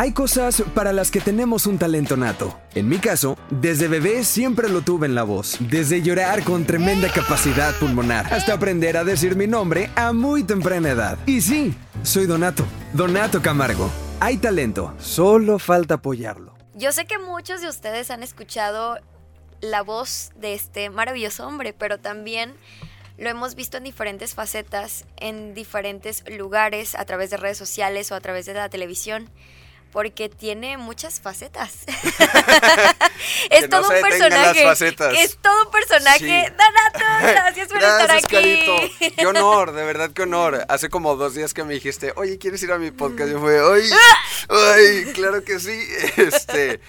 Hay cosas para las que tenemos un talento nato. En mi caso, desde bebé siempre lo tuve en la voz. Desde llorar con tremenda capacidad pulmonar hasta aprender a decir mi nombre a muy temprana edad. Y sí, soy Donato. Donato Camargo. Hay talento, solo falta apoyarlo. Yo sé que muchos de ustedes han escuchado la voz de este maravilloso hombre, pero también lo hemos visto en diferentes facetas, en diferentes lugares, a través de redes sociales o a través de la televisión porque tiene muchas facetas. es todo un personaje. Es todo un personaje. Donato, gracias por estar aquí. Carito. Qué honor, de verdad qué honor. Hace como dos días que me dijiste, oye, ¿quieres ir a mi podcast? Yo fue, ay, ay, claro que sí. Este,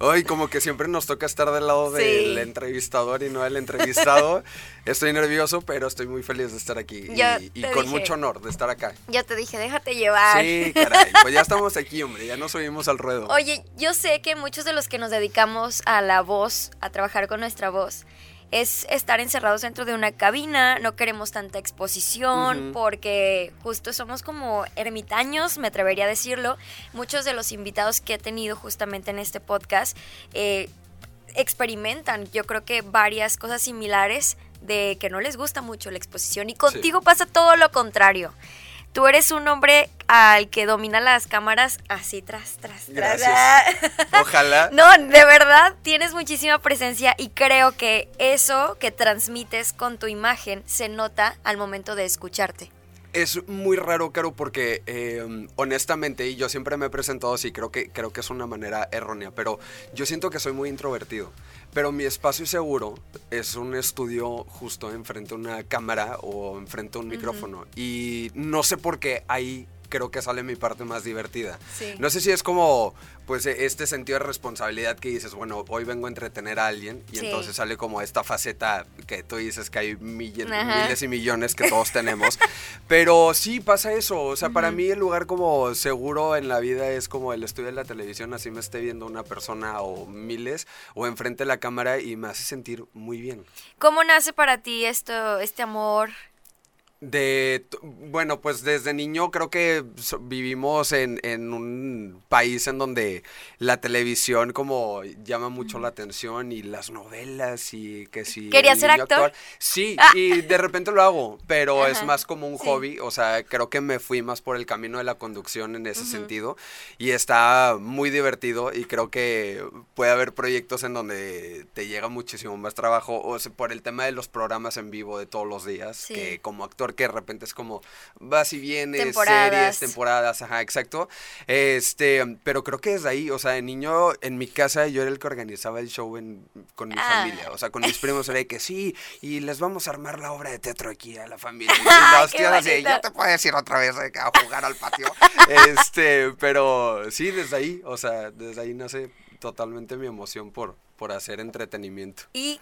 Ay, como que siempre nos toca estar del lado del entrevistador y no del entrevistado. estoy nervioso, pero estoy muy feliz de estar aquí y, con mucho honor de estar acá. Ya te dije, déjate llevar. Sí, caray, pues ya estamos aquí, hombre, ya nos subimos al ruedo. Oye, yo sé que muchos de los que nos dedicamos a la voz, a trabajar con nuestra voz, es estar encerrados dentro de una cabina, no queremos tanta exposición porque justo somos como ermitaños, me atrevería a decirlo. Muchos de los invitados que he tenido justamente en este podcast eh, experimentan, yo creo que varias cosas similares de que no les gusta mucho la exposición y contigo pasa todo lo contrario. Tú eres un hombre al que domina las cámaras así tras, tras, tras. Ojalá. no, de verdad, tienes muchísima presencia y creo que eso que transmites con tu imagen se nota al momento de escucharte. Es muy raro, Caro, porque em, honestamente, y yo siempre me he presentado así, creo que, creo que es una manera errónea, pero yo siento que soy muy introvertido. Pero mi espacio seguro es un estudio justo enfrente a una cámara o enfrente a un micrófono. Y no sé por qué ahí creo que sale mi parte más divertida. No sé si es como, pues, e, este sentido de responsabilidad que dices, bueno, hoy vengo a entretener a alguien y entonces sale como esta faceta que tú dices que hay miles y millones que todos tenemos. Pero sí pasa eso, o sea, para mí el lugar como seguro en la vida es como el estudio de la televisión, así me esté viendo una persona o miles o enfrente de la cámara y me hace sentir muy bien. ¿Cómo nace para ti esto, este amor? De, bueno, pues desde niño creo que vivimos en, en, un país en donde la televisión como llama mucho la atención y las novelas y que si... ¿Quería ser actor? Sí, ah. y de repente lo hago, pero es más como un hobby, o sea, creo que me fui más por el camino de la conducción en ese sentido y está muy divertido y creo que puede haber proyectos en donde te llega muchísimo más trabajo, o sea, por el tema de los programas en vivo de todos los días, que como actor que de repente es como vas y vienes, series, temporadas, ajá, exacto. Este, pero creo que desde ahí, o sea, de niño en mi casa yo era el que organizaba el show con mi ah. familia, o sea, con mis primos era de que sí, y les vamos a armar la obra de teatro aquí a la familia. Y los tíos así, ya te puedes ir otra vez a jugar al patio. este, pero sí, desde ahí, o sea, desde ahí nace totalmente mi emoción por, por hacer entretenimiento. Y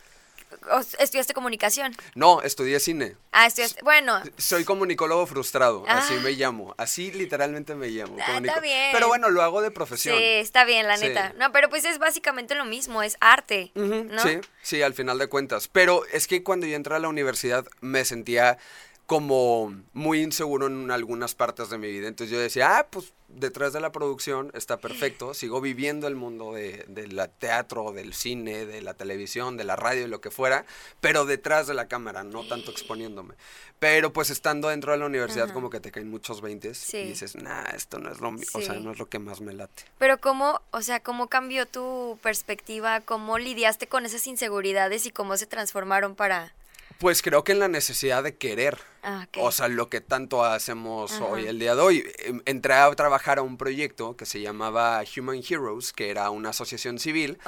¿Estudiaste comunicación? No, estudié cine. Ah, estudiaste, bueno. Soy comunicólogo frustrado, así ah. me llamo. Así literalmente me llamo. Ah, está bien. Pero bueno, lo hago de profesión. Sí, está bien, la neta. No, pero pues es básicamente lo mismo, es arte, ¿no? Sí, sí, al final de cuentas. Pero es que cuando yo entré a la universidad me sentía como muy inseguro en algunas partes de mi vida. Entonces yo decía, ah, pues detrás de la producción está perfecto, sigo viviendo el mundo de, del teatro, del cine, de la televisión, de la radio y lo que fuera, pero detrás de la cámara, no tanto exponiéndome. Pero pues estando dentro de la universidad como que te caen muchos veintes y dices, nah, esto no es lo o sea, no es lo que más me late. Pero cómo, o sea, cómo cambió tu perspectiva, cómo lidiaste con esas inseguridades y cómo se transformaron para pues creo que en la necesidad de querer. Ah, o sea, lo que tanto hacemos hoy, el día de hoy. Em, entré a trabajar a un proyecto que se llamaba Human Heroes, que era una asociación civil.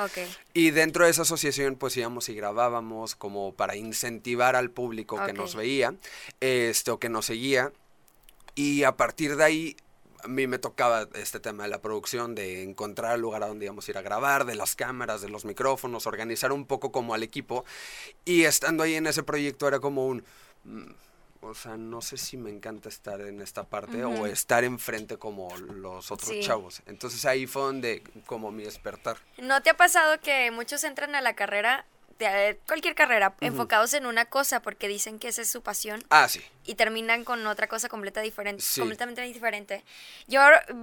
Y dentro de esa asociación, pues íbamos y grabábamos como para incentivar al público que nos veía, esto, que nos seguía. Y a partir de ahí a mí me tocaba este tema de la producción, de encontrar el lugar a donde íbamos a ir a grabar, de las cámaras, de los micrófonos, organizar un poco como al equipo. Y estando ahí en ese proyecto era como un... Mm, o sea, no sé si me encanta estar en esta parte o estar enfrente como los otros chavos. Entonces ahí fue donde como mi despertar. ¿No te ha pasado que muchos entran a la carrera cualquier carrera, enfocados en una cosa porque dicen que esa es su pasión. Ah, sí. Y terminan con otra cosa completa diferente, completamente diferente. Yo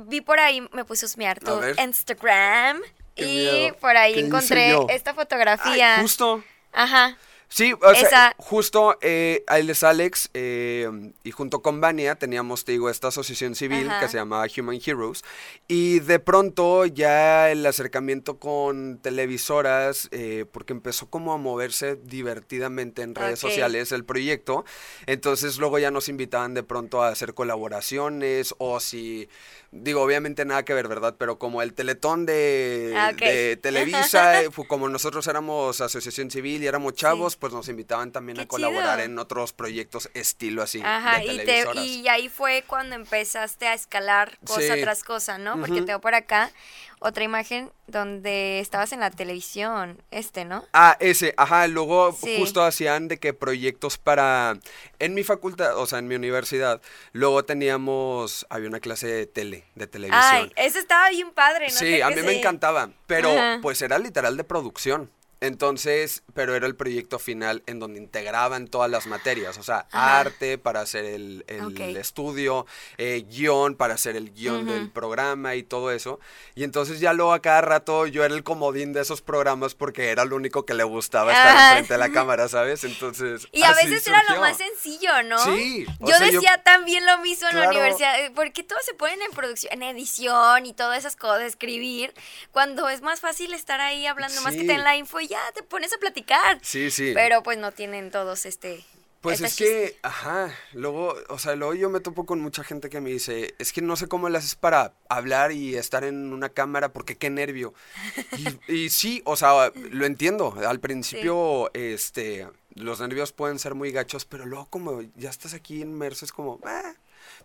vi por ahí, me puse a husmear tu Instagram y por ahí encontré esta fotografía. justo. Ajá. Sí, o sea, justo eh, es Alex eh, y junto con Vania teníamos, te digo, esta asociación civil que se llamaba Human Heroes y de pronto ya el acercamiento con televisoras, eh, porque empezó como a moverse divertidamente en redes sociales el proyecto, entonces luego ya nos invitaban de pronto a hacer colaboraciones o si digo, obviamente nada que ver, ¿verdad? Pero como el teletón de, ah, Televisa, eh, como nosotros éramos asociación civil y éramos chavos, pues nos invitaban también a colaborar en otros proyectos estilo así. Ajá, y, y, ahí fue cuando empezaste a escalar cosa tras cosa, ¿no? Porque tengo por acá otra imagen donde estabas en la televisión, este, ¿no? Ah, ese, ajá, luego justo hacían de que proyectos para, en mi facultad, o sea, en mi universidad, luego teníamos, había una clase de tele, de televisión. Ay, eso estaba bien padre, ¿no? Sí, a mí me encantaba, pero pues era literal de producción. Entonces, pero era el proyecto final en donde integraban todas las materias, o sea, arte para hacer el, estudio, eh, guion para hacer el guion del programa y todo eso. Y entonces ya luego a cada rato yo era el comodín de esos programas porque era lo único que le gustaba estar frente de la cámara, ¿sabes? Entonces... Y a veces era lo más sencillo, ¿no? Sí. Yo decía también lo mismo en la universidad, eh, porque todos se ponen en producción, en edición y todas esas cosas, escribir, cuando es más fácil estar ahí hablando más que tener la info y ya te pones a platicar. Sí, sí. Pero pues no tienen todos este... Pues es que, ajá, luego, o sea, luego yo me topo con mucha gente que me dice, es que no sé cómo le haces para hablar y estar en una cámara porque qué nervio. Y, sí, o sea, lo entiendo. Al principio, este, los nervios pueden ser muy gachos, pero luego como ya estás aquí inmerso es como, ah,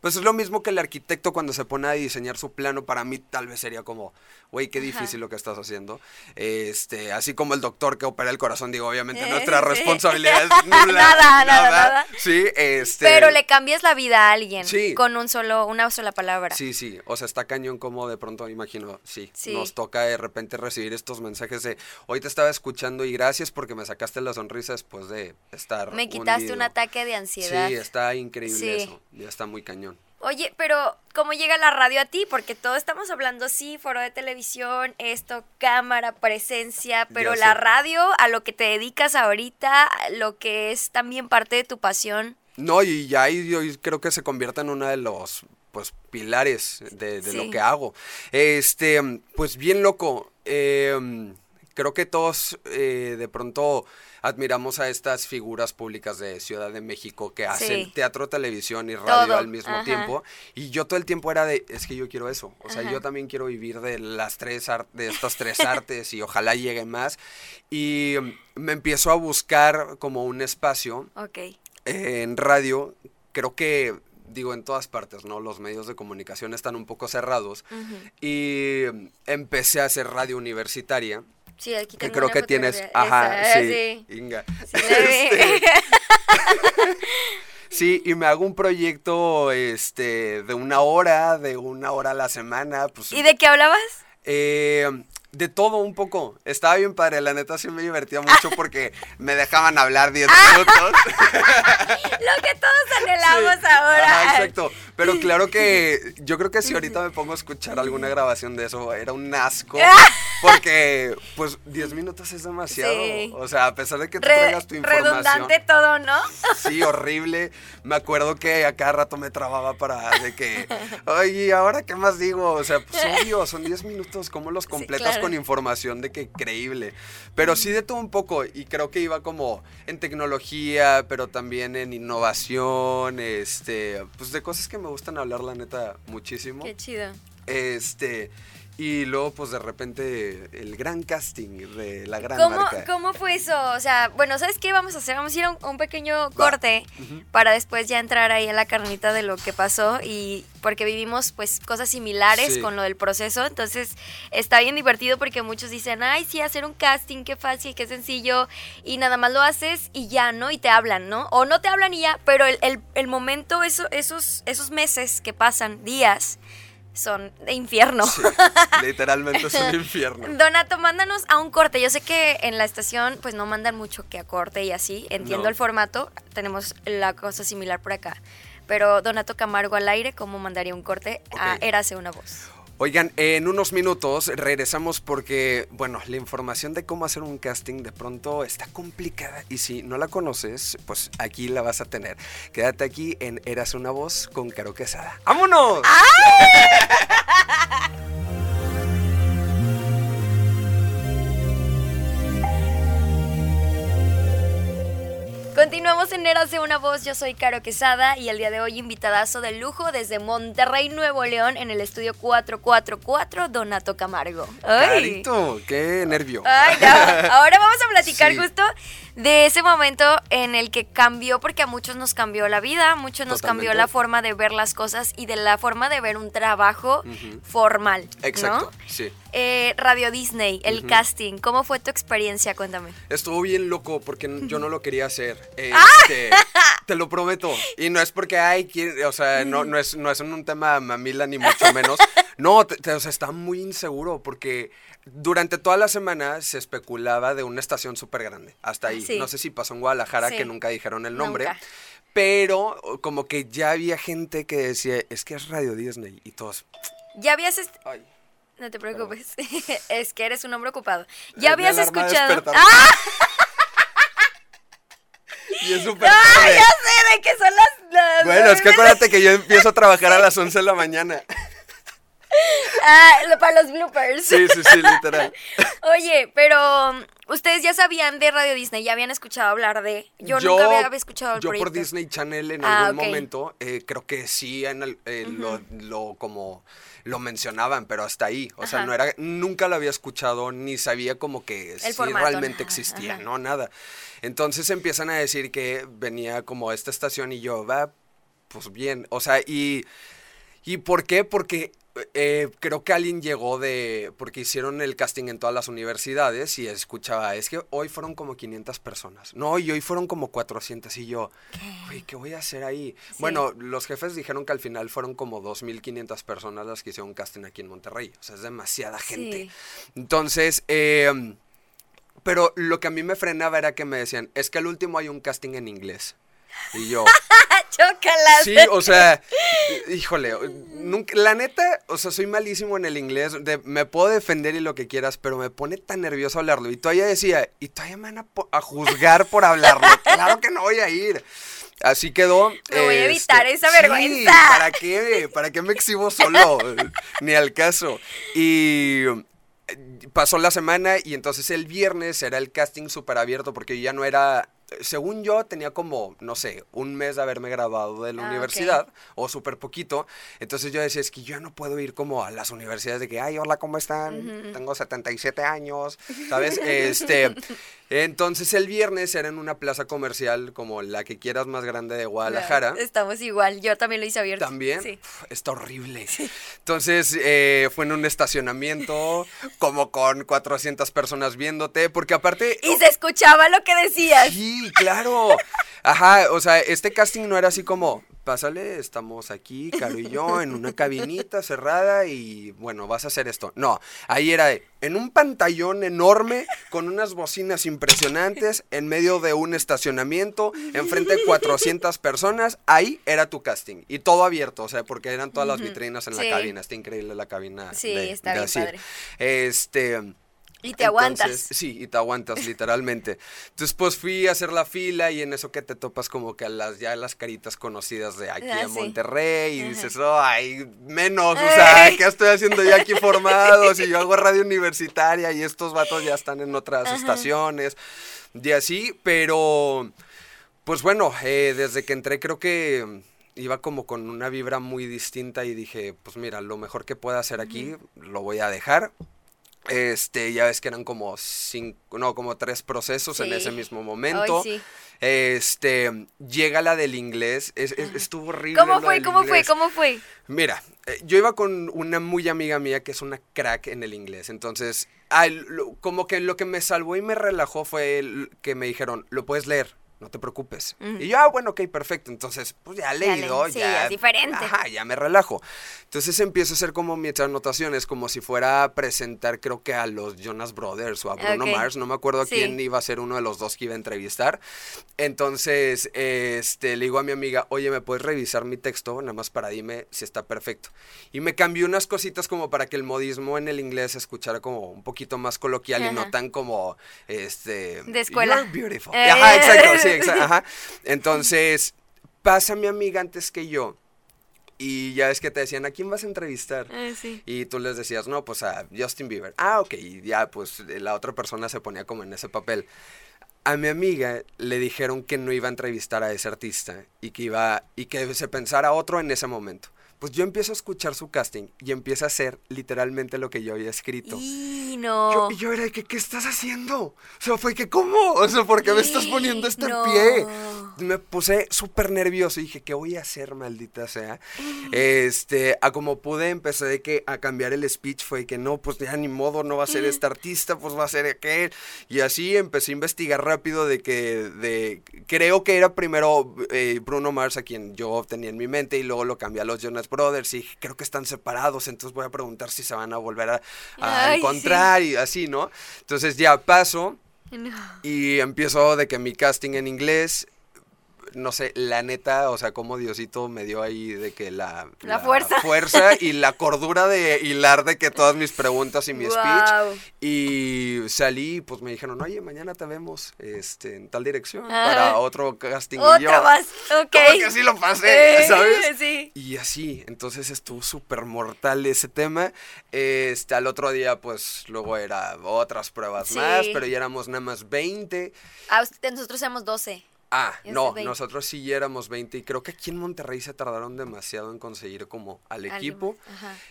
pues es lo mismo que el arquitecto cuando se pone a diseñar su plano, para mí tal vez sería como, güey, qué difícil lo que estás haciendo. Este, así como el doctor que opera el corazón, digo, obviamente nuestra responsabilidad es nada, nada, nada, nada, Sí, este. Pero le cambias la vida a alguien con un solo, una sola palabra. Sí, sí. O sea, está cañón como de pronto, imagino, sí, Nos toca de repente recibir estos mensajes de hoy te estaba escuchando y gracias porque me sacaste la sonrisa después de estar. Me quitaste un ataque de ansiedad. Sí, está increíble eso. Ya está muy cañón. Oye, pero ¿cómo llega la radio a ti? Porque todos estamos hablando, sí, foro de televisión, esto, cámara, presencia, pero la radio, a lo que te dedicas ahorita, lo que es también parte de tu pasión. No, y ya yo creo que se convierte en uno de los pues pilares de, lo que hago. Este, pues bien loco. Em, creo que todos eh, de pronto admiramos a estas figuras públicas de Ciudad de México que hacen teatro, televisión y radio al mismo tiempo. Y yo todo el tiempo era de, es que yo quiero eso. O sea, yo también quiero vivir de las tres de estas tres artes y ojalá llegue más. Y me empiezo a buscar como un espacio en radio. Creo que digo, en todas partes, ¿no? Los medios de comunicación están un poco cerrados. Y empecé a hacer radio universitaria. Sí, aquí tengo que creo que tienes, ajá, sí, Inga. Sí, y me hago un proyecto este de una hora, de una hora a la semana, pues ¿Y de qué hablabas? Eh, de todo un poco. Estaba bien padre, la neta sí me divertía mucho porque me dejaban hablar 10 minutos. Lo que todos anhelamos ahora. exacto. Pero claro que yo creo que si ahorita me pongo a escuchar alguna grabación de eso, era un asco. Porque, pues, 10 minutos es demasiado. O sea, a pesar de que tú traigas tu información. Redundante todo, ¿no? Sí, horrible. Me acuerdo que a cada rato me trababa para de que, oye, ¿ahora qué más digo? O sea, pues obvio, son 10 minutos, ¿cómo los completas con información de que creíble? Pero sí de todo un poco, y creo que iba como en tecnología, pero también en innovación, este, pues de cosas que me gustan hablar, la neta, muchísimo. Qué chido. Este, y luego, pues de repente, el gran casting de la gran ¿Cómo, marca. ¿Cómo fue eso? O sea, bueno, ¿sabes qué vamos a hacer? Vamos a ir a un, pequeño corte para después ya entrar ahí a la carnita de lo que pasó y porque vivimos pues cosas similares con lo del proceso. Entonces, está bien divertido porque muchos dicen, ay, sí, hacer un casting, qué fácil, qué sencillo. Y nada más lo haces y ya, ¿no? Y te hablan, ¿no? O no te hablan y ya, pero el, el, el momento, eso, esos, esos meses que pasan, días son de infierno. literalmente es un infierno. Donato, mándanos a un corte. Yo sé que en la estación pues no mandan mucho que a corte y así. Entiendo el formato. Tenemos la cosa similar por acá. Pero Donato Camargo al aire, ¿cómo mandaría un corte a Érase una voz? Oigan, en unos minutos regresamos porque, bueno, la información de cómo hacer un casting de pronto está complicada y si no la conoces, pues aquí la vas a tener. Quédate aquí en Eras una voz con Caro Quesada. ¡Vámonos! Continuamos en Érase una voz, yo soy Caro Quesada y el día de hoy invitadazo de lujo desde Monterrey, Nuevo León, en el estudio 444, Donato Camargo. ¡Ay! ¡Qué nervio! Ay, Ahora vamos a platicar justo de ese momento en el que cambió, porque a muchos nos cambió la vida, a muchos nos cambió la forma de ver las cosas y de la forma de ver un trabajo formal. Exacto, sí. Eh, Radio Disney, el casting, ¿cómo fue tu experiencia? Cuéntame. Estuvo bien loco porque yo no lo quería hacer. ¡Ah! Este, te lo prometo. Y no es porque hay quien, o sea, no, no, es, no es un tema mamila ni mucho menos. No, o sea, está muy inseguro porque durante toda la semana se especulaba de una estación súper grande. Hasta ahí. No sé si pasó en Guadalajara, que nunca dijeron el nombre. Pero como que ya había gente que decía, es que es Radio Disney. Y todos... Ya habías... No te preocupes. es que eres un hombre ocupado. Ya habías escuchado... ¡Ah! Y es súper. ¡Ah, ya sé de son las, Bueno, es que acuérdate que yo empiezo a trabajar a las 11 de la mañana. Ah, para los bloopers. Sí, sí, sí, literal. Oye, pero um, ustedes ya sabían de Radio Disney, ya habían escuchado hablar de. Yo, nunca había, escuchado el Yo por Disney Channel en ah, algún momento, eh, creo que sí, en eh, lo, como lo mencionaban, pero hasta ahí. O sea, no era, nunca lo había escuchado, ni sabía como que si realmente existía, no, nada. Entonces empiezan a decir que venía como esta estación y yo, va, pues bien. O sea, y. ¿Y por qué? Porque eh, creo que alguien llegó de, porque hicieron el casting en todas las universidades y escuchaba, es que hoy fueron como 500 personas, no, y hoy fueron como 400 y yo, ¿Qué? ¿qué voy a hacer ahí? Bueno, los jefes dijeron que al final fueron como 2.500 personas las que hicieron casting aquí en Monterrey, o sea, es demasiada gente. Entonces, em, pero lo que a mí me frenaba era que me decían, es que al último hay un casting en inglés. Y yo. Chócalas. Sí, o sea, híjole, nunca, la neta, o sea, soy malísimo en el inglés, me puedo defender y lo que quieras, pero me pone tan nervioso hablarlo. Y todavía decía, y todavía me van a, juzgar por hablarlo. claro que no voy a ir. Así quedó. Me voy a evitar este, esa vergüenza. ¿Para qué? ¿Para qué me exhibo solo? Ni al caso. Y pasó la semana y entonces el viernes era el casting súper abierto porque ya no era según yo, tenía como, no sé, un mes de haberme graduado de la ah, universidad, o súper poquito. Entonces yo decía, es que yo no puedo ir como a las universidades de que, ay, hola, ¿cómo están? Tengo 77 años, ¿sabes? este, entonces el viernes era en una plaza comercial como la que quieras más grande de Guadalajara. estamos igual, yo también lo hice abierto. ¿También? Sí. está horrible. Entonces eh, fue en un estacionamiento, como con 400 personas viéndote, porque aparte... Y se escuchaba lo que decías. Sí, claro. Ajá, o sea, este casting no era así como, pásale, estamos aquí, Caro y yo, en una cabinita cerrada y bueno, vas a hacer esto. No, ahí era en un pantallón enorme, con unas bocinas impresionantes, en medio de un estacionamiento, enfrente de 400 personas, ahí era tu casting. Y todo abierto, o sea, porque eran todas las vitrinas en la cabina. Está increíble la cabina. Sí, está bien padre. Este... Y te aguantas. Sí, y te aguantas, literalmente. Entonces, pues fui a hacer la fila y en eso que te topas como que a las, ya las caritas conocidas de aquí ah, en Monterrey y dices, ay, menos, o sea, ¿qué estoy haciendo ya aquí formado? Si yo hago radio universitaria y estos vatos ya están en otras estaciones y así, pero, pues bueno, eh, desde que entré creo que iba como con una vibra muy distinta y dije, pues mira, lo mejor que pueda hacer aquí lo voy a dejar este, ya ves que eran como cinco, no, como tres procesos en ese mismo momento. Este, llega la del inglés, estuvo horrible. ¿Cómo fue? ¿Cómo fue? ¿Cómo fue? Mira, eh, yo iba con una muy amiga mía que es una crack en el inglés, entonces, como que lo que me salvó y me relajó fue que me dijeron, lo puedes leer. No te preocupes. Y yo, ah, bueno, ok, perfecto. Entonces, pues ya leído, sí, ya. es diferente. Ajá, ya me relajo. Entonces empiezo a hacer como mis anotaciones, como si fuera a presentar, creo que a los Jonas Brothers o a Bruno Mars, no me acuerdo quién iba a ser uno de los dos que iba a entrevistar. Entonces, este, le digo a mi amiga, oye, ¿me puedes revisar mi texto? Nada más para dime si está perfecto. Y me cambió unas cositas como para que el modismo en el inglés se escuchara como un poquito más coloquial y no tan como, este... De escuela. You're beautiful. Ajá, exacto, sí, Ajá. Entonces, pasa mi amiga antes que yo. Y ya es que te decían, ¿a quién vas a entrevistar? Ah, y tú les decías, no, pues a Justin Bieber. Ah, ok. Y ya, pues la otra persona se ponía como en ese papel. A mi amiga le dijeron que no iba a entrevistar a ese artista y que iba y que se pensara otro en ese momento pues yo empiezo a escuchar su casting y empieza a hacer literalmente lo que yo había escrito. Y no. Yo, yo era que, ¿qué estás haciendo? O sea, fue que, ¿cómo? O sea, ¿por qué me estás poniendo este pie? Me puse súper nervioso y dije, ¿qué voy a hacer, maldita sea? Este, a como pude, empecé de que a cambiar el speech, fue que no, pues ya ni modo, no va a ser este artista, pues va a ser aquel. Y así empecé a investigar rápido de que, de, creo que era primero eh, Bruno Mars a quien yo tenía en mi mente y luego lo cambié a los Jonas Brothers y creo que están separados, entonces voy a preguntar si se van a volver a, encontrar y así, ¿no? Entonces ya paso y empiezo de que mi casting en inglés no sé, la neta, o sea, como Diosito me dio ahí de que la, la, fuerza. fuerza y la cordura de hilar de que todas mis preguntas y mi speech. Y salí, pues me dijeron, oye, mañana te vemos este, en tal dirección para otro casting. y yo, más, ok. que así lo pasé, eh, ¿sabes? Sí. Y así, entonces estuvo súper mortal ese tema. Este, al otro día, pues luego era otras pruebas más, pero ya éramos nada más 20. Ah, nosotros éramos 12. Ah, no, nosotros sí éramos 20 y creo que aquí en Monterrey se tardaron demasiado en conseguir como al equipo.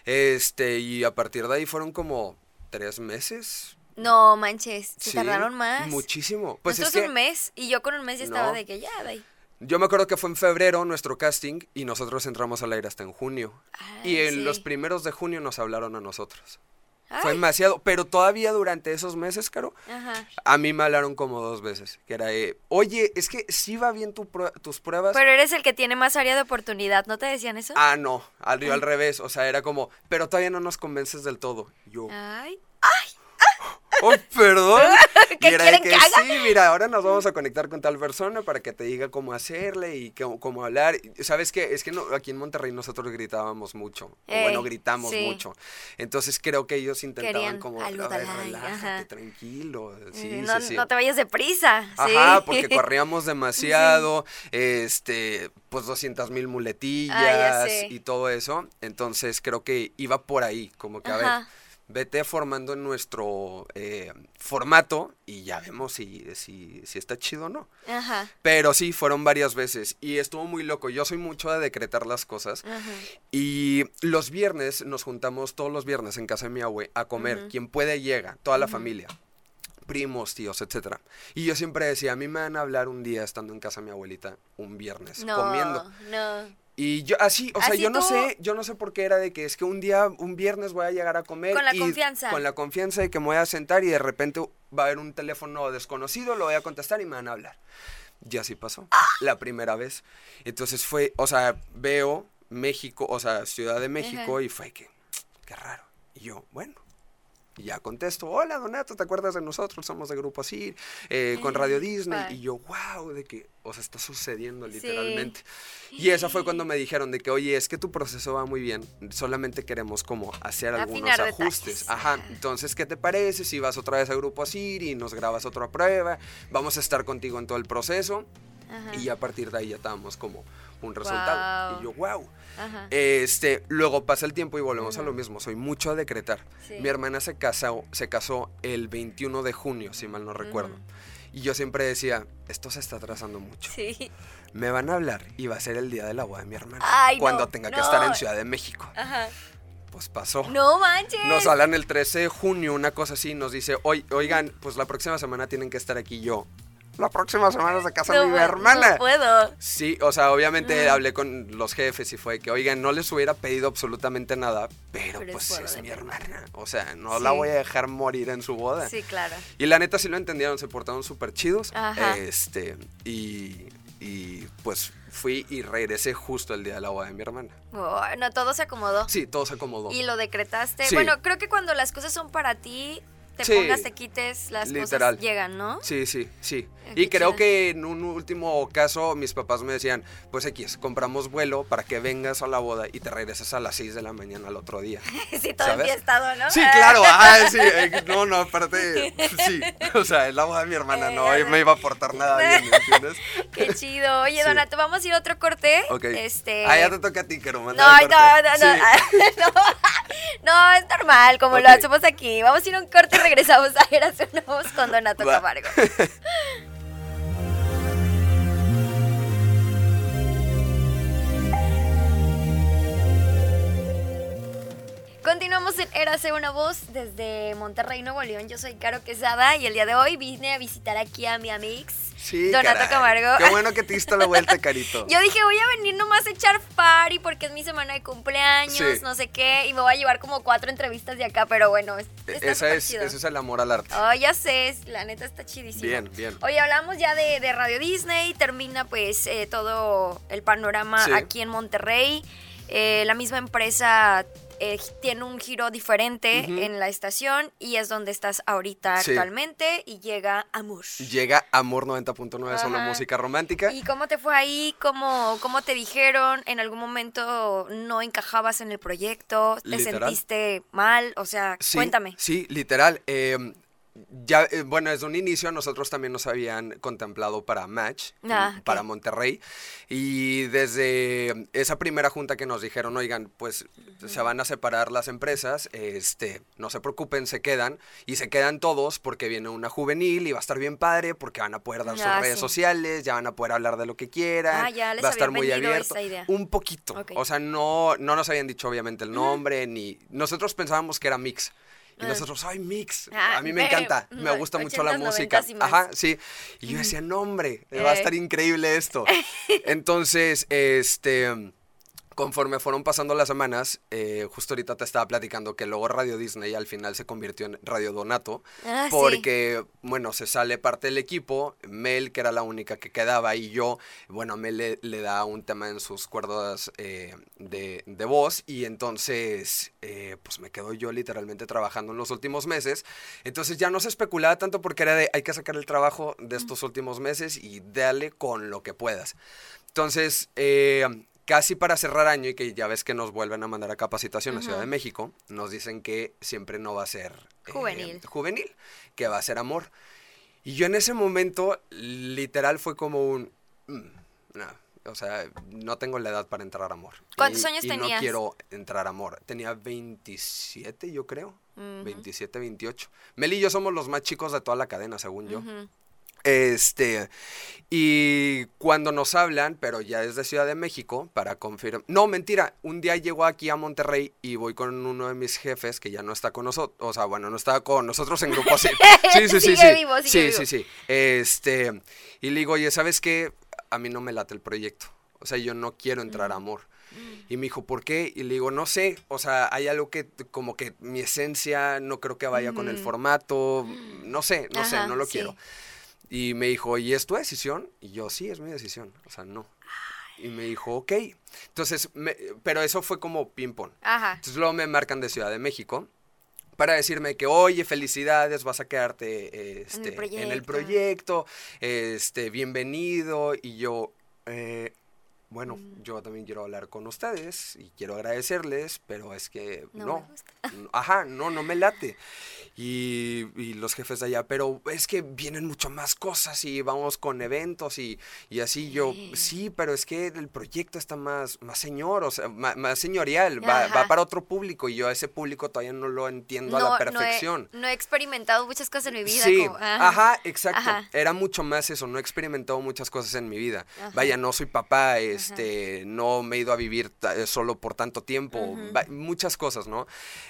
Este, y a partir de ahí fueron como tres meses. No, manches, se tardaron más. Muchísimo. Pues nosotros un mes y yo con un mes ya estaba de que ya, de ahí. Yo me acuerdo que fue en febrero nuestro casting y nosotros entramos al aire hasta en junio. y en los primeros de junio nos hablaron a nosotros. Fue demasiado, pero todavía durante esos meses, Caro, a mí me hablaron como dos veces, que era, oye, es que sí va bien tu tus pruebas. Pero eres el que tiene más área de oportunidad, ¿no te decían eso? Ah, no, al, al revés, o sea, era como, pero todavía no nos convences del todo. Yo, ay, ay, Oh, perdón. ¿Qué quieren que, haga? Sí, mira, ahora nos vamos a conectar con tal persona para que te diga cómo hacerle y cómo, hablar. ¿Sabes qué? Es que no, aquí en Monterrey nosotros gritábamos mucho. bueno, gritamos mucho. Entonces creo que ellos intentaban como, a ver, relájate, tranquilo. Sí, no, sí, no te vayas deprisa. Ajá, porque corríamos demasiado. Este, pues 200 mil muletillas y todo eso. Entonces creo que iba por ahí, como que a ver vete formando en nuestro eh, formato y ya vemos si, si, si, está chido o no. Ajá. Pero sí, fueron varias veces y estuvo muy loco. Yo soy mucho de decretar las cosas. Ajá. Y los viernes nos juntamos todos los viernes en casa de mi abue a comer. Quien puede llega, toda la familia primos, tíos, etcétera. Y yo siempre decía, a mí me van a hablar un día estando en casa de mi abuelita, un viernes, no, comiendo. No. Y yo así, o sea, yo no sé, yo no sé por qué era de que es que un día, un viernes voy a llegar a comer. Con la y confianza. Con la confianza de que me voy a sentar y de repente va a haber un teléfono desconocido, lo voy a contestar y me van a hablar. Y así pasó, la primera vez. Entonces fue, o sea, veo México, o sea, Ciudad de México y fue que, qué raro. Y yo, bueno, y ya contesto, hola Donato, ¿te acuerdas de nosotros? Somos de Grupo Así, eh, con Radio Disney. Y yo, wow, de que, o sea, está sucediendo literalmente. Y esa fue cuando me dijeron de que, oye, es que tu proceso va muy bien, solamente queremos como hacer algunos ajustes. Ajá, entonces, ¿qué te parece si vas otra vez a Grupo Así y nos grabas otra prueba? Vamos a estar contigo en todo el proceso. Y a partir de ahí ya estábamos como un resultado. Y yo, wow. Este, luego pasa el tiempo y volvemos a lo mismo. Soy mucho a decretar. Mi hermana se casó, se casó el 21 de junio, si mal no recuerdo. Y yo siempre decía, esto se está atrasando mucho. Sí. Me van a hablar y va a ser el día de la boda de mi hermana. Ay, cuando tenga que estar en Ciudad de México. Ajá. Pues pasó. No manches. Nos hablan el 13 de junio, una cosa así, nos dice, oigan, pues la próxima semana tienen que estar aquí yo la próxima semana se casa mi hermana. No puedo. Sí, o sea, obviamente hablé con los jefes y fue que, oigan, no les hubiera pedido absolutamente nada, pero, pues es, mi hermana. O sea, no la voy a dejar morir en su boda. Sí, claro. Y la neta sí lo entendieron, se portaron súper chidos. Este, y, y pues fui y regresé justo el día de la boda de mi hermana. no, todo se acomodó. Sí, todo se acomodó. Y lo decretaste. Bueno, creo que cuando las cosas son para ti, te pongas, te quites, las cosas llegan, ¿no? Sí, sí, sí. y creo que en un último caso mis papás me decían, pues X, compramos vuelo para que vengas a la boda y te regreses a las 6 de la mañana al otro día. sí, todo estado, ¿no? Sí, claro, ah, sí, eh, no, no, aparte, sí, o sea, es la boda de mi hermana, no eh, me iba a aportar nada bien, ¿me entiendes? Qué chido. Oye, Donato, vamos a ir a otro corte. Ok. Este... Ah, ya te toca a ti, que no, no, no, no, no, no, es normal, como lo hacemos aquí. Vamos a ir a un corte regresamos a Eras Nuevos con Donato Camargo. Continuamos en Érase una voz desde Monterrey, Nuevo León. Yo soy Caro Quesada y el día de hoy vine a visitar aquí a mi amix Sí, Donato Camargo. Qué bueno que te diste la vuelta, Carito. Yo dije, voy a venir nomás a echar party porque es mi semana de cumpleaños, no sé qué, y me voy a llevar como cuatro entrevistas de acá, pero bueno, está Esa es, ese es el amor al arte. Oh, ya sé, la neta está chidísimo. Bien, bien. Oye, hablamos ya de, Radio Disney, termina pues eh, todo el panorama aquí en Monterrey. Eh, la misma empresa eh, tiene un giro diferente en la estación y es donde estás ahorita actualmente y llega Amor. Llega Amor 90.9, solo música romántica. ¿Y cómo te fue ahí? ¿Cómo, ¿Cómo te dijeron? ¿En algún momento no encajabas en el proyecto? ¿Te sentiste mal? O sea, cuéntame. Sí, literal. Eh, ya, eh, bueno, desde un inicio nosotros también nos habían contemplado para Match, ah, para Monterrey, y desde esa primera junta que nos dijeron, oigan, pues se van a separar las empresas, este, no se preocupen, se quedan, y se quedan todos porque viene una juvenil y va a estar bien padre, porque van a poder dar sus ah, redes sociales, ya van a poder hablar de lo que quieran, ah, va a estar muy abierto. Un poquito, o sea, no, no nos habían dicho obviamente el nombre, ni nosotros pensábamos que era mix. Y nosotros, ay, mix. Ah, a mí me encanta, me gusta mucho la música. Ajá, sí. Y yo decía, no, hombre, va a estar increíble esto. Entonces, este conforme fueron pasando las semanas, eh, justo ahorita te estaba platicando que luego Radio Disney al final se convirtió en Radio Donato, ah, porque, bueno, se sale parte del equipo, Mel, que era la única que quedaba, y yo, bueno, Mel le, da un tema en sus cuerdas eh, de, voz, y entonces, eh, pues me quedo yo literalmente trabajando en los últimos meses, entonces ya no se especulaba tanto porque era de, hay que sacar el trabajo de estos últimos meses y dale con lo que puedas. Entonces, casi para cerrar año y que ya ves que nos vuelven a mandar a capacitación a Ciudad de México, nos dicen que siempre no va a ser eh, juvenil. juvenil, que va a ser amor. Y yo en ese momento, literal, fue como un... Mm, o sea, no tengo la edad para entrar a amor. ¿Cuántos años y tenías? No quiero entrar a amor. Tenía 27, yo creo. 27, 28. Mel y yo somos los más chicos de toda la cadena, según yo. Este, y cuando nos hablan, pero ya desde Ciudad de México, para confirmar. No, mentira, un día llego aquí a Monterrey y voy con uno de mis jefes que ya no está con nosotros, o sea, bueno, no estaba con nosotros en grupo así. Sí, sí, sí, sí. Vivo, sí, sí, sí. Este, y le digo, oye, ¿sabes qué? A mí no me late el proyecto. O sea, yo no quiero entrar a amor. Y me dijo, ¿por qué? Y le digo, no sé, o sea, hay algo que como que mi esencia no creo que vaya con el formato, no sé, no sé, no lo quiero. Y me dijo, ¿y es tu decisión? Y yo, sí, es mi decisión. O sea, no. Y me dijo, ok. Entonces, pero eso fue como ping-pong. Entonces luego me marcan de Ciudad de México para decirme que, oye, felicidades, vas a quedarte este, en, el proyecto, este, bienvenido. Y yo, eh, bueno, mm. yo también quiero hablar con ustedes y quiero agradecerles, pero es que no. Ajá, no, no me late. Y, los jefes de allá, pero es que vienen mucho más cosas y vamos con eventos y, así yo, sí, pero es que el proyecto está más, más señor, o sea, más, señorial, va, para otro público y yo a ese público todavía no lo entiendo a la perfección. No he, experimentado muchas cosas en mi vida. Sí, ajá. exacto. Era mucho más eso, no he experimentado muchas cosas en mi vida. Vaya, no soy papá, este, no me he ido a vivir eh, solo por tanto tiempo, muchas cosas, ¿no?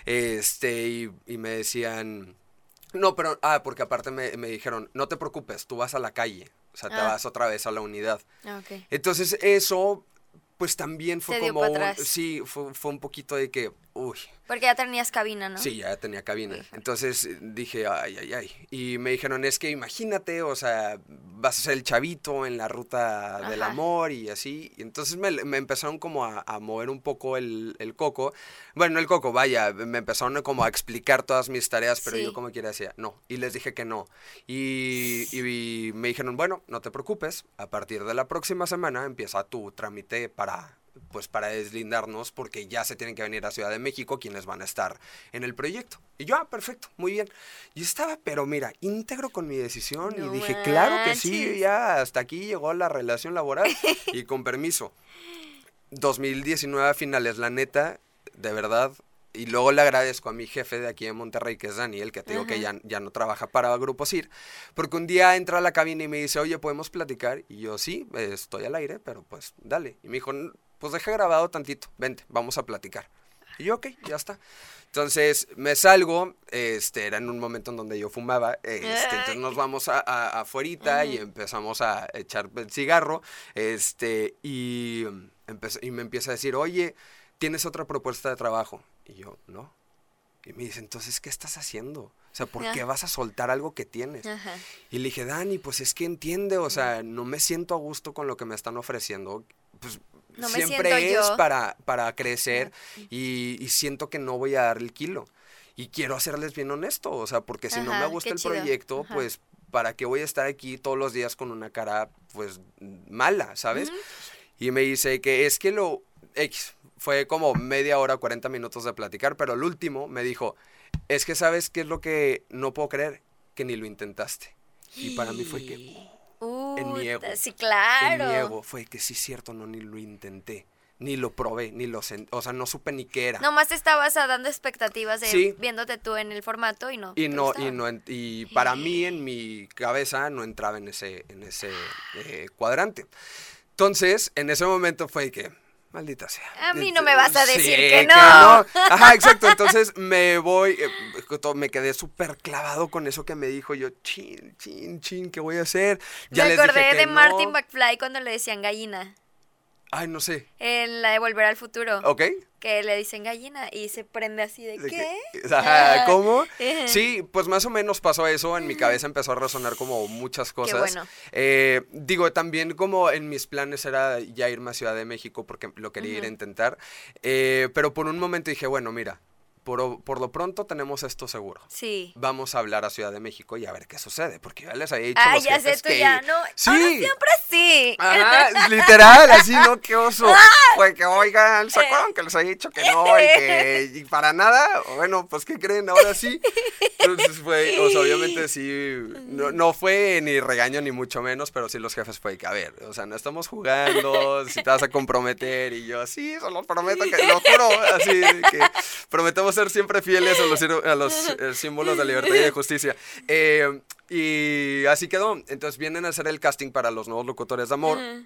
Este, y, y me decían No, pero, ah, porque aparte me, me dijeron, no te preocupes, tú vas a la calle, o sea, te Ah. vas otra vez a la unidad. Ah, ok. Entonces eso, pues también fue como, un- sí, fue, fue un poquito de que, uy, Porque ya tenías cabina, ¿no? Sí, ya tenía cabina. Entonces dije, ay, ay, ay. Y me dijeron, es que imagínate, o sea, vas a ser el chavito en la ruta del amor y así. Y entonces me, me empezaron como a, a mover un poco el, el coco. Bueno, no el coco, vaya, me empezaron como a explicar todas mis tareas, pero Sí. yo como quiera decía, no. Y les dije que no. Y, y me dijeron, bueno, no te preocupes, a partir de la próxima semana empieza tu trámite para pues para deslindarnos porque ya se tienen que venir a Ciudad de México quienes van a estar en el proyecto. Y yo, ah, perfecto, muy bien. Y estaba, pero mira, íntegro con mi decisión No y dije, claro que sí, ya hasta aquí llegó la relación laboral y con permiso. 2019 a finales, la neta, de verdad. Y luego le agradezco a mi jefe de aquí de Monterrey, que es Daniel, que te digo que ya, ya no trabaja para Grupo CIR, porque un día entra a la cabina y me dice, oye, ¿podemos platicar? Y yo, sí, estoy al aire, pero pues dale. Y me dijo, "N- pues deja grabado tantito, vente, vamos a platicar. Y yo, ok, ya está. Entonces me salgo, este, era en un momento en donde yo fumaba, este, entonces nos vamos a, a- afuerita y empezamos a echar el cigarro, este, y, empe- y me empieza a decir, oye, ¿tienes otra propuesta de trabajo? Y yo, no. Y me dice, entonces, ¿qué estás haciendo? O sea, ¿por qué vas a soltar algo que tienes? Ajá. Y le dije, Dani, pues es que entiende, o sea, no me siento a gusto con lo que me están ofreciendo. Pues No me siempre es yo. para, para crecer y, y siento que no voy a dar el kilo. Y quiero serles bien honesto, o sea, porque si no me gusta el chido. proyecto, Ajá. pues, ¿para qué voy a estar aquí todos los días con una cara, pues, mala, ¿sabes? Y me dice que es que lo X fue como media hora, 40 minutos de platicar, pero el último me dijo, es que sabes qué es lo que no puedo creer, que ni lo intentaste. Y para mí fue que En mi ego. Uta, Sí, claro. en mi ego fue que sí cierto, no ni lo intenté, ni lo probé, ni lo sent- o sea, no supe ni qué era. Nomás te estabas ah, dando expectativas de Sí. viéndote tú en el formato y no. y no y no en- y para mí en mi cabeza no entraba en ese en ese eh, cuadrante. Entonces, en ese momento fue que maldita sea. A mí no me vas a decir Sí, que no. Ajá, exacto. Entonces me voy, eh, me quedé súper clavado con eso que me dijo. Yo, chin, chin, chin, ¿qué voy a hacer? Ya Me les dije acordé que de no. Martin McFly cuando le decían gallina. Ay, no sé. En la de Volver al Futuro. ¿Ok? Que le dicen gallina y se prende así de, De ¿qué? que- Ajá, ¿Cómo? Sí, pues más o menos pasó eso. En mi cabeza empezó a resonar como muchas cosas. bueno. Eh, digo, también como en mis planes era ya irme a Ciudad de México porque lo quería ir a intentar. Eh, pero por un momento dije, bueno, mira, por, por lo pronto tenemos esto seguro. Sí. Vamos a hablar a Ciudad de México y a ver qué sucede, porque ya les había dicho Ah, ya sé, tú que- ya, no. Sí. Ahora siempre sí. Ajá, literal, así, ¿no? Qué oso. Fue que, oigan, ¿se acuerdan que les había dicho que no? Y que y para nada. Bueno, pues, ¿qué creen? Ahora sí. Entonces fue, o sea, obviamente sí, no, no fue ni regaño ni mucho menos, pero sí los jefes fue que, a ver, o sea, no estamos jugando, si te vas a comprometer. Y yo, sí, se lo prometo, que lo juro. Así, que prometemos ser siempre fieles a los, a los eh, símbolos de libertad y de justicia. Eh, y así quedó. Entonces vienen a hacer el casting para los nuevos locutores de amor. Ujú.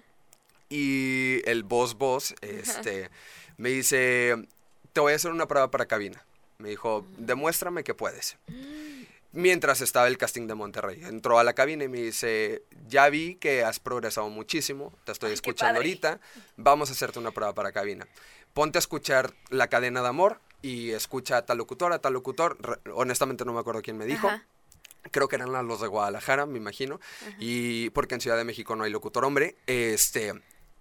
Y el boss boss, este, me dice, te voy a hacer una prueba para cabina. Me dijo, demuéstrame que puedes. Mientras estaba el casting de Monterrey. Entró a la cabina y me dice, ya vi que has progresado muchísimo, te estoy Ay, escuchando ahorita, vamos a hacerte una prueba para cabina. Ponte a escuchar la cadena de amor y escucha a tal locutor, a tal locutor. Re- honestamente no me acuerdo quién me dijo. Ajá. Creo que eran los de Guadalajara, me imagino. Y porque en Ciudad de México no hay locutor hombre. Este,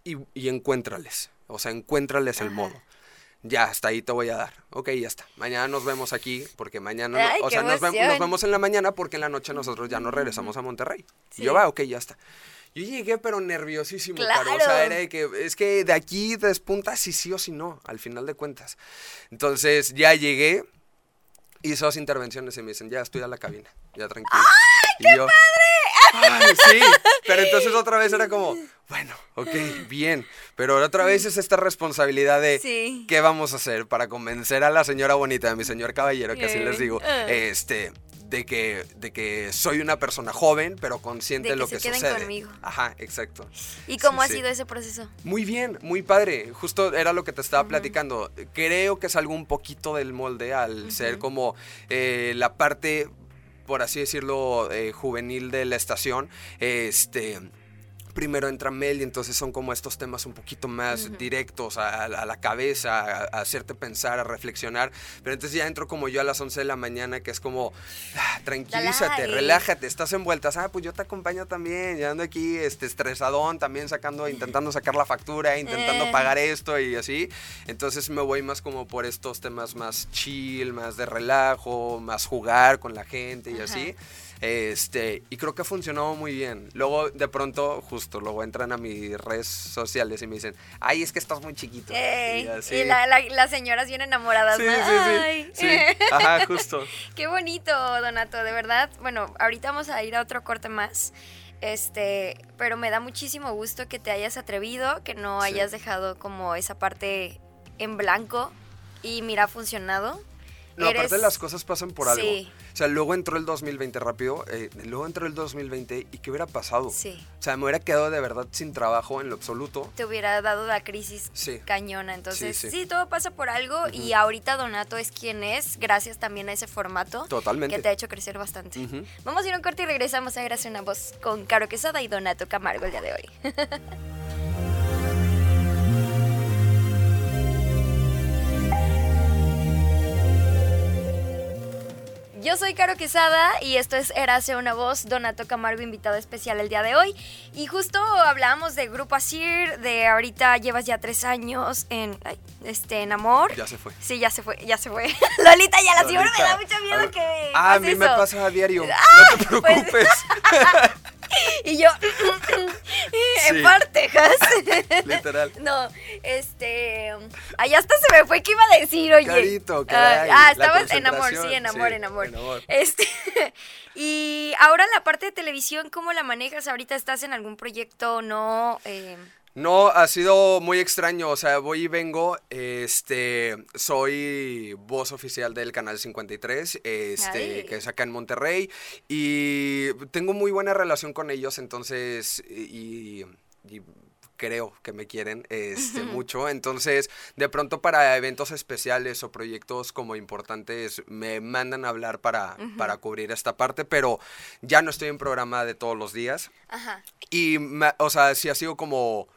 y, y encuéntrales. O sea, encuéntrales el modo. Ya, hasta ahí te voy a dar. Ok, ya está. Mañana nos vemos aquí porque mañana... Ay, o sea, nos, nos vemos en la mañana porque en la noche nosotros ya nos regresamos a Monterrey. Y Sí. yo, va, ok, ya está. Yo llegué, pero nerviosísimo, Caro. O sea, Claro. era de que es que de aquí despunta si sí o si no, al final de cuentas. Entonces, ya llegué, hice dos intervenciones y me dicen, ya estoy a la cabina, ya tranquilo. ¡Ay, qué padre! sí, pero entonces otra vez era como, bueno, ok, bien, pero otra vez es esta responsabilidad de Sí. qué vamos a hacer para convencer a la señora bonita, a mi señor caballero, que así les digo, Ah. este, de que, de que soy una persona joven, pero consciente De de, lo que que, queden sucede. conmigo. Ajá, exacto. ¿Y cómo Sí, ha sí. sido ese proceso? Muy bien, muy padre. Justo era lo que te estaba platicando. Creo que salgo un poquito del molde al ser como eh, la parte por así decirlo, eh, juvenil de la estación, este primero entra Mel y entonces son como estos temas un poquito más directos a, la cabeza, a, hacerte pensar, a reflexionar. Pero entonces ya entro como yo a las 11 de la mañana, que es como, ah, tranquilízate, relájate, estás envueltas. Ah, pues yo te acompaño también, ya ando aquí este, estresadón, también sacando, intentando sacar la factura, intentando eh. pagar esto y así. Entonces me voy más como por estos temas más chill, más de relajo, más jugar con la gente y así. Este, y creo que ha funcionado muy bien. Luego, de pronto, justo, luego entran a mis redes sociales y me dicen, ay, es que estás muy chiquito. y, las señoras bien enamoradas. Sí, sí, sí, sí. Ajá, justo. Qué bonito, Donato, de verdad. Bueno, ahorita vamos a ir a otro corte más. Este, pero me da muchísimo gusto que te hayas atrevido, que no hayas dejado como esa parte en blanco y mira, ha funcionado. No, aparte las cosas pasan por algo. Sí. O sea, luego entró el 2020 rápido, eh, luego entró el 2020 y ¿qué hubiera pasado? Sí. O sea, me hubiera quedado de verdad sin trabajo en lo absoluto. Te hubiera dado la crisis cañona. Entonces, sí, todo pasa por algo y ahorita Donato es quien es, gracias también a ese formato. Totalmente. Que te ha hecho crecer bastante. Vamos a ir a un corte y regresamos a Gracias una voz con Caro Quesada y Donato Camargo el día de hoy. Yo soy Caro Quesada y esto es Erase una voz, Donato Camargo invitado especial el día de hoy. Y justo hablábamos de Grupo Asir, de ahorita llevas ya tres años en, este, en Amor. Ya se fue. Sí, ya se fue, ya se fue. Lolita ya la señora me da mucho miedo que... Ah, a mí me pasa a diario, no te pues. y yo, en parte, Literal. No, este. Allá hasta se me fue que iba a decir, oye. Carito, ah, ah estabas en amor, sí, en amor, en amor. Este. y ahora la parte de televisión, ¿cómo la manejas? ¿Ahorita estás en algún proyecto o no? Eh, no, ha sido muy extraño, o sea, voy y vengo, este, soy voz oficial del Canal 53, este, que es acá en Monterrey, y tengo muy buena relación con ellos, entonces, y, creo que me quieren este, mucho. Entonces, de pronto para eventos especiales o proyectos como importantes, me mandan a hablar para, para cubrir esta parte, pero ya no estoy en programa de todos los días. Ajá. Y, o sea, sí ha sido como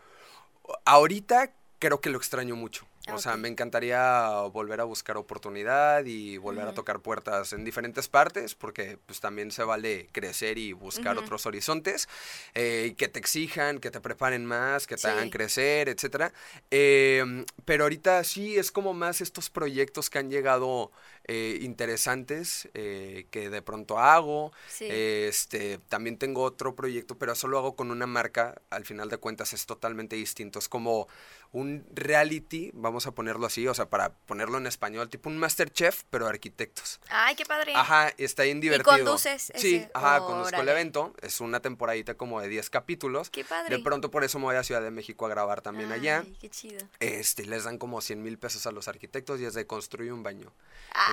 ahorita creo que lo extraño mucho. O sea, me encantaría volver a buscar oportunidad y volver a tocar puertas en diferentes partes, porque pues también se vale crecer y buscar otros horizontes, eh, que te exijan, que te preparen más, que te hagan crecer, etc. Em, pero ahorita sí es como más estos proyectos que han llegado eh, interesantes eh, que de pronto hago. este, también tengo otro proyecto, pero eso lo hago con una marca, al final de cuentas es totalmente distinto. Es como un reality, vamos a ponerlo así, o sea, para ponerlo en español, tipo un Masterchef, pero arquitectos. Ay, qué padre. Ajá, está bien divertido. ¿Y conduces? Sí, ajá, conduzco el evento. Es una temporadita como de 10 capítulos. Qué padre. De pronto por eso me voy a Ciudad de México a grabar también allá. Ay, qué chido. Este, les dan como 100 mil pesos a los arquitectos y es de construir un baño.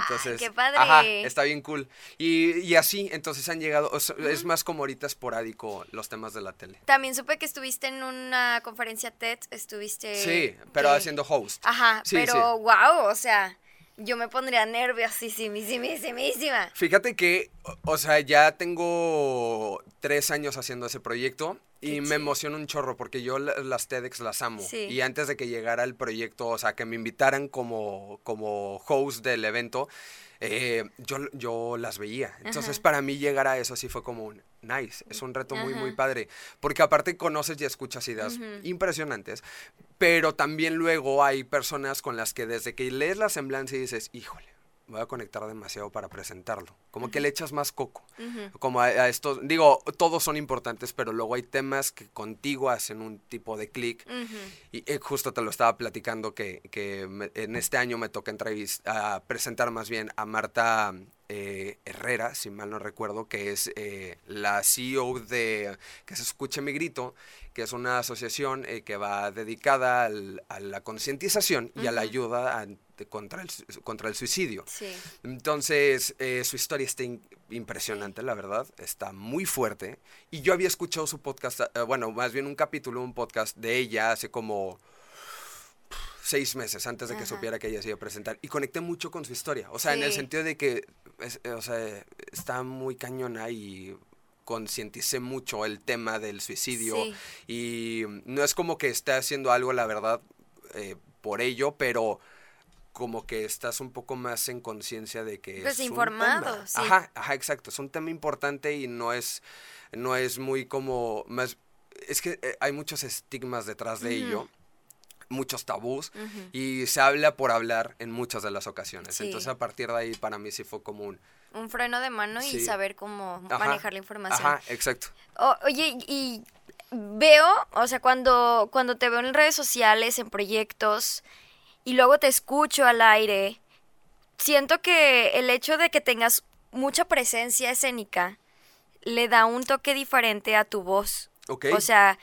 entonces, qué padre. Ajá, está bien cool. Y, y así, entonces han llegado, es más como ahorita esporádico los temas de la tele. También supe que estuviste en una conferencia TED, estuviste... Sí, Sí, pero haciendo host. Ajá, pero wow, o sea, yo me pondría nerviosísimísimísima. Fíjate que, o sea, ya tengo tres años haciendo ese proyecto y me emociona un chorro porque yo las TEDx las amo. Y antes de que llegara el proyecto, o sea, que me invitaran como, como host del evento, eh, yo, yo las veía. Entonces, para mí llegar a eso sí fue como un nice. Es un reto muy, muy padre. Porque aparte conoces y escuchas ideas impresionantes. Pero también luego hay personas con las que desde que lees la semblanza y dices, híjole voy a conectar demasiado para presentarlo. Como que le echas más coco. Como a, estos, digo, todos son importantes, pero luego hay temas que contigo hacen un tipo de clic. Y eh, justo te lo estaba platicando que, en este año me toca entrevistar, presentar más bien a Marta eh, Herrera, si mal no recuerdo, que es eh, la CEO de Que se escuche mi grito, que es una asociación que va dedicada a la concientización y a la ayuda a contra, el, contra el suicidio. Entonces, eh, su historia está impresionante, la verdad, está muy fuerte. Y yo había escuchado su podcast, eh, bueno, más bien un capítulo, un podcast de ella hace como seis meses antes de que supiera que ella se iba a presentar y conecté mucho con su historia. O sea, en el sentido de que, o sea, está muy cañona y concienticé mucho el tema del suicidio y no es como que esté haciendo algo, la verdad, eh, por ello, pero como que estás un poco más en conciencia de que pues es informado, sí. Ajá, ajá, exacto, es un tema importante y no es no es muy como más es que eh, hay muchos estigmas detrás de ello muchos tabús y se habla por hablar en muchas de las ocasiones. Entonces a partir de ahí para mí sí fue como un... Un freno de mano y saber cómo manejar la información. Ajá, exacto. oye, y veo, o sea, cuando, cuando te veo en redes sociales, en proyectos, y luego te escucho al aire, siento que el hecho de que tengas mucha presencia escénica le da un toque diferente a tu voz. O sea,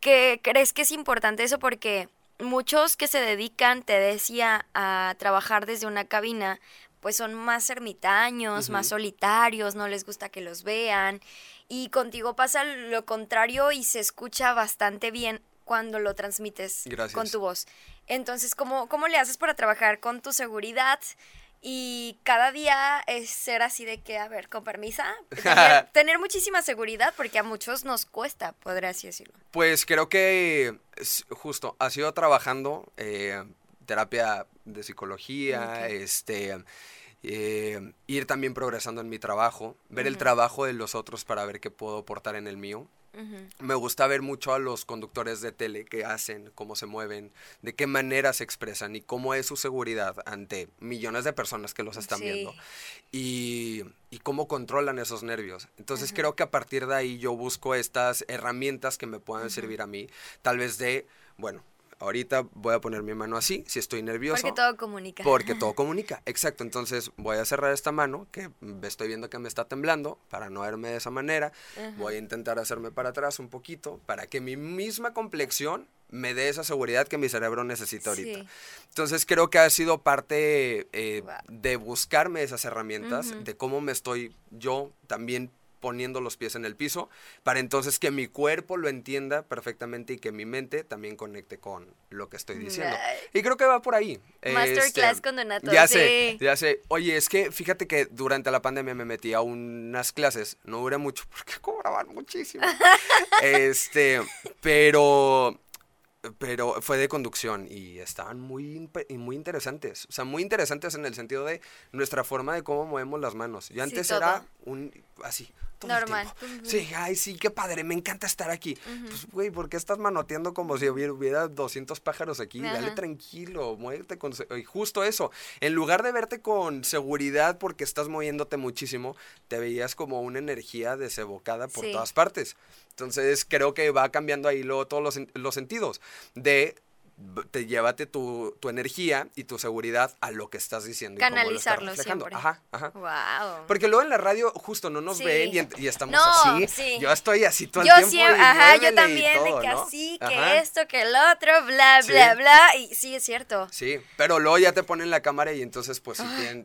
que crees que es importante eso porque muchos que se dedican, te decía, a trabajar desde una cabina, pues son más ermitaños, más solitarios, no les gusta que los vean. Y contigo pasa lo contrario y se escucha bastante bien cuando lo transmites con tu voz. Entonces, ¿cómo, ¿cómo le haces para trabajar con tu seguridad? Y cada día es ser así de que, a ver, con permisa, tener, muchísima seguridad porque a muchos nos cuesta, podría así decirlo. Pues creo que justo, ha sido trabajando eh, terapia de psicología, este, eh, ir también progresando en mi trabajo, ver el trabajo de los otros para ver qué puedo aportar en el mío. Me gusta ver mucho a los conductores de tele que hacen, cómo se mueven, de qué manera se expresan y cómo es su seguridad ante millones de personas que los están viendo. Y, cómo controlan esos nervios. Entonces creo que a partir de ahí yo busco estas herramientas que me puedan servir a mí, tal vez de, bueno, ahorita voy a poner mi mano así, si estoy nervioso. Porque todo comunica. Porque todo comunica, exacto. Entonces voy a cerrar esta mano, que estoy viendo que me está temblando, para no verme de esa manera. Voy a intentar hacerme para atrás un poquito, para que mi misma complexión me dé esa seguridad que mi cerebro necesita ahorita. Entonces creo que ha sido parte eh, de buscarme esas herramientas, de cómo me estoy yo también poniendo los pies en el piso, para entonces que mi cuerpo lo entienda perfectamente y que mi mente también conecte con lo que estoy diciendo. Y creo que va por ahí. Masterclass este, con Donato. Ya sé, ya sé. Oye, es que fíjate que durante la pandemia me metí a unas clases, no duré mucho porque cobraban muchísimo. este, pero pero fue de conducción y estaban muy, muy interesantes. O sea, muy interesantes en el sentido de nuestra forma de cómo movemos las manos. Yo antes era un así, Normal. Sí, ay, sí, qué padre, me encanta estar aquí. Pues, güey, ¿por qué estás manoteando como si hubiera, 200 pájaros aquí? Dale tranquilo, muévete con... Y justo eso, en lugar de verte con seguridad porque estás moviéndote muchísimo, te veías como una energía desebocada por todas partes. Entonces, creo que va cambiando ahí luego todos los, los sentidos de te llévate tu, tu, energía y tu seguridad a lo que estás diciendo. Canalizarlo siempre. Ajá, ajá. Wow. Porque luego en la radio justo no nos ven y, estamos así. Yo estoy así todo el tiempo. Siempre, ajá, yo también, de que así, que esto, que el otro, bla, bla, bla. Y sí, es cierto. Sí, pero luego ya te ponen la cámara y entonces pues sí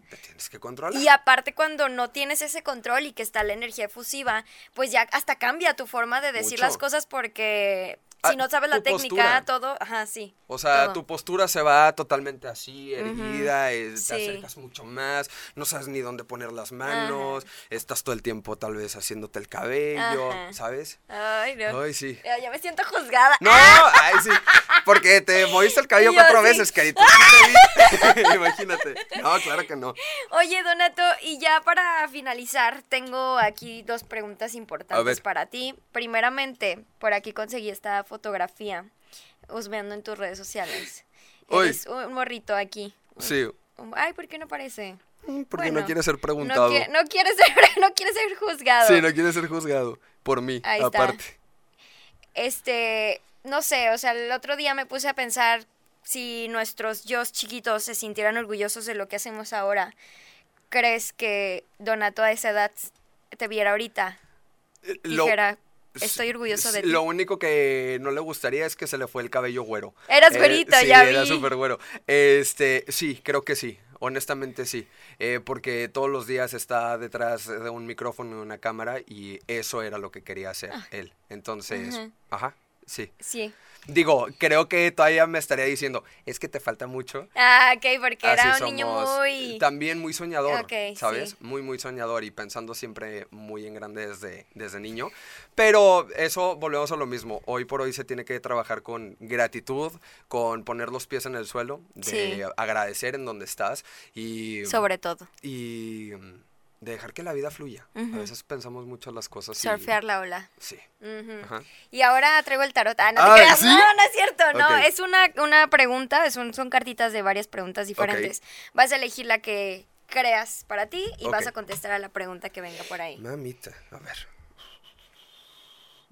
te tienes que controlar. Y aparte cuando no tienes ese control y que está la energía efusiva, pues ya hasta cambia tu forma de decir las cosas porque Ah, si no sabes la técnica, todo, ajá, sí. O sea, tu postura se va totalmente así, erguida, te acercas mucho más, no sabes ni dónde poner las manos, estás todo el tiempo tal vez haciendo el cabello, ¿sabes? Ay, no. Ay, sí. Ya, me siento juzgada. No, ay, sí. Porque te moviste el cabello cuatro veces, carito. Imagínate. No, claro que no. Oye, Donato, y ya para finalizar, tengo aquí dos preguntas importantes para ti. Primeramente, por aquí conseguí esta fotografía, husmeando en tus redes sociales. Eres un morrito aquí. Sí. Ay, ¿por qué no parece? Mm, porque no quiere ser preguntado. No, quiere ser, no quiere ser juzgado. Sí, no quiere ser juzgado. Por mí, aparte. Este, no sé, o sea, el otro día me puse a pensar si nuestros yo chiquitos se sintieran orgullosos de lo que hacemos ahora. ¿Crees que Donato a esa edad te viera ahorita? Eh, dijera, Estoy orgulloso de ti. Lo único que no le gustaría es que se le fue el cabello güero. Eras eh, güerito, ya vi. era súper güero. Este, sí, creo que sí. Honestamente sí. Eh, porque todos los días está detrás de un micrófono y una cámara y eso era lo que quería hacer ah. él. Entonces, ajá. Sí. Sí. Digo, creo que todavía me estaría diciendo, es que te falta mucho. Ah, ok, porque era un niño muy... También muy soñador, Ok, ¿sabes? sí. Muy, muy soñador y pensando siempre muy en grande desde, desde niño. Pero eso, volvemos a lo mismo. Hoy por hoy se tiene que trabajar con gratitud, con poner los pies en el suelo, de Sí. agradecer en donde estás y... Sobre todo. Y de dejar que la vida fluya. A veces pensamos mucho las cosas y... Surfear la ola. Sí. Ajá. Y ahora traigo el tarot. Ah, no te Ay, creas. ¿sí? No, no es cierto. No, es una, una pregunta. Es un- son cartitas de varias preguntas diferentes. Vas a elegir la que creas para ti y vas a contestar a la pregunta que venga por ahí. Mamita, a ver.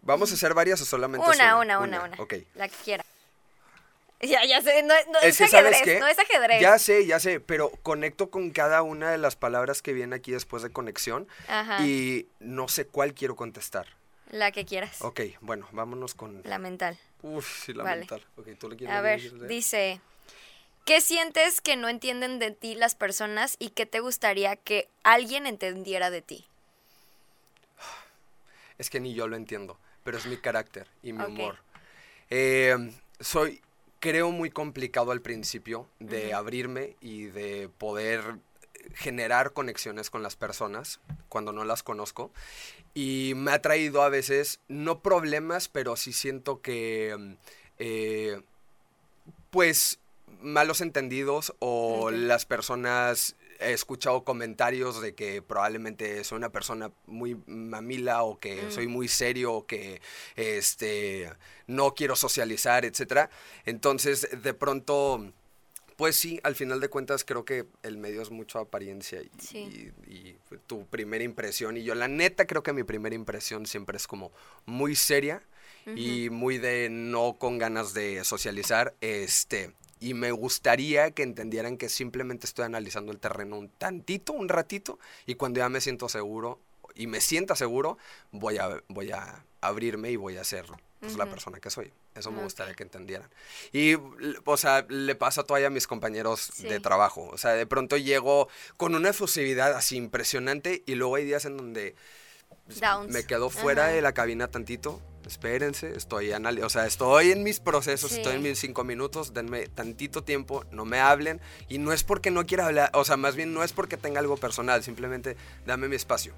¿Vamos a hacer varias o solamente es Una, una, una, una. Ok. La que quiera. Ya, ya sé, no, no es, Es que, ¿sabes ajedrez, no es ajedrez. Ya sé, ya sé, pero conecto con cada una de las palabras que viene aquí después de conexión Ajá. y no sé cuál quiero contestar. La que quieras. Ok, bueno, vámonos con... La mental. Uf, sí, la Vale. mental. Ok, ¿tú le quieres A ver, leer? dice, ¿qué sientes que no entienden de ti las personas y qué te gustaría que alguien entendiera de ti? Es que ni yo lo entiendo, pero es mi carácter y mi humor. Eh, soy, creo, muy complicado al principio de abrirme y de poder generar conexiones con las personas cuando no las conozco. Y me ha traído a veces, no problemas, pero sí siento que, eh, pues, malos entendidos o las personas he escuchado comentarios de que probablemente soy una persona muy mamila o que Mm. soy muy serio o que este no quiero socializar, etcétera. Entonces, de pronto pues sí, al final de cuentas creo que el medio es mucho apariencia y, Sí. y- y tu primera impresión. Y yo la neta creo que mi primera impresión siempre es como muy seria y muy de no con ganas de socializar. Este, y me gustaría que entendieran que simplemente estoy analizando el terreno un tantito, un ratito, y cuando ya me siento seguro y me sienta seguro, voy a, voy a abrirme y voy a ser pues, la persona que soy. Eso me gustaría que entendieran. Y, o sea, le pasa todavía a mis compañeros Sí. de trabajo. O sea, de pronto llego con una efusividad así impresionante y luego hay días en donde Downs. me quedo fuera de la cabina tantito. Espérense, estoy o sea, estoy en mis procesos, Sí. estoy en mis cinco minutos, denme tantito tiempo, no me hablen. Y no es porque no quiera hablar, o sea, más bien no es porque tenga algo personal, simplemente dame mi espacio.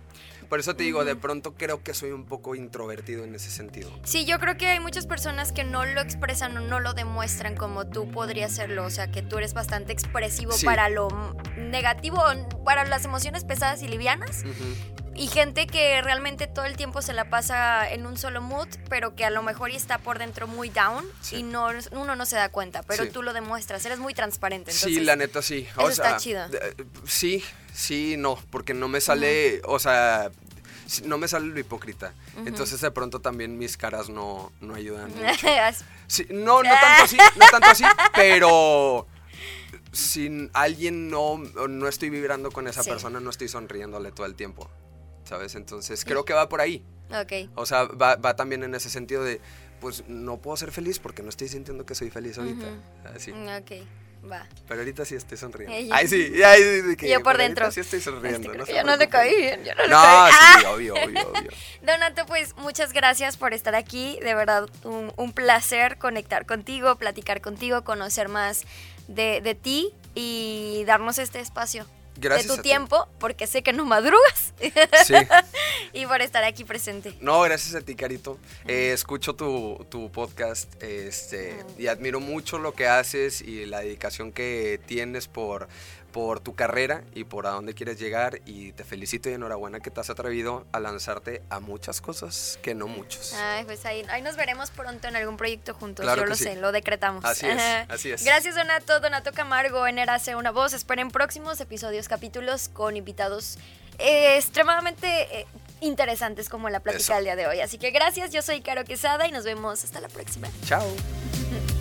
Por eso te digo, de pronto creo que soy un poco introvertido en ese sentido. Sí, yo creo que hay muchas personas que no lo expresan o no lo demuestran como tú podrías hacerlo. O sea, que tú eres bastante expresivo Sí. para lo negativo, para las emociones pesadas y livianas. Ujú. Y gente que realmente todo el tiempo se la pasa en un solo mood, pero que a lo mejor está por dentro muy down Sí. y no, uno no se da cuenta, pero Sí. tú lo demuestras, eres muy transparente. Sí, la neta sí. eso está chido. sí, sí, no, porque no me sale, o sea, no me sale lo hipócrita. Entonces de pronto también mis caras no, no ayudan mucho. Sí, no, no tanto así, no tanto así, pero si alguien no, no estoy vibrando con esa Sí. persona, no estoy sonriéndole todo el tiempo, ¿sabes? Entonces creo que va por ahí. ok. O sea, va, va también en ese sentido de, pues no puedo ser feliz porque no estoy sintiendo que soy feliz ahorita. Así. Mm, Ok, va. Pero ahorita sí estoy sonriendo. Ella. Ay, sí, ay, sí, que, Y yo por dentro. Sí estoy sonriendo. Este, no ya no le caí bien, ya no le No, caí. sí, ¡Ah! obvio, obvio, obvio. Donato, pues muchas gracias por estar aquí. De verdad, un, un placer conectar contigo, platicar contigo, conocer más de, de ti y darnos este espacio. Gracias de tu ti. tiempo, porque sé que no madrugas. Sí. y por estar aquí presente. No, gracias a ti, Carito. Eh, escucho tu, tu podcast este, y admiro mucho lo que haces y la dedicación que tienes por, por tu carrera y por a dónde quieres llegar. Y te felicito y enhorabuena que te has atrevido a lanzarte a muchas cosas que no muchos. Ay, pues ahí, ahí nos veremos pronto en algún proyecto juntos. Claro Yo lo sí. sé, lo decretamos. Así es, así es. Gracias, Donato. Donato Camargo en Erace Una Voz. Esperen próximos episodios, capítulos con invitados eh, extremadamente eh, interesantes como la plática Eso. del día de hoy. Así que gracias, yo soy Caro Quesada y nos vemos hasta la próxima. Chao.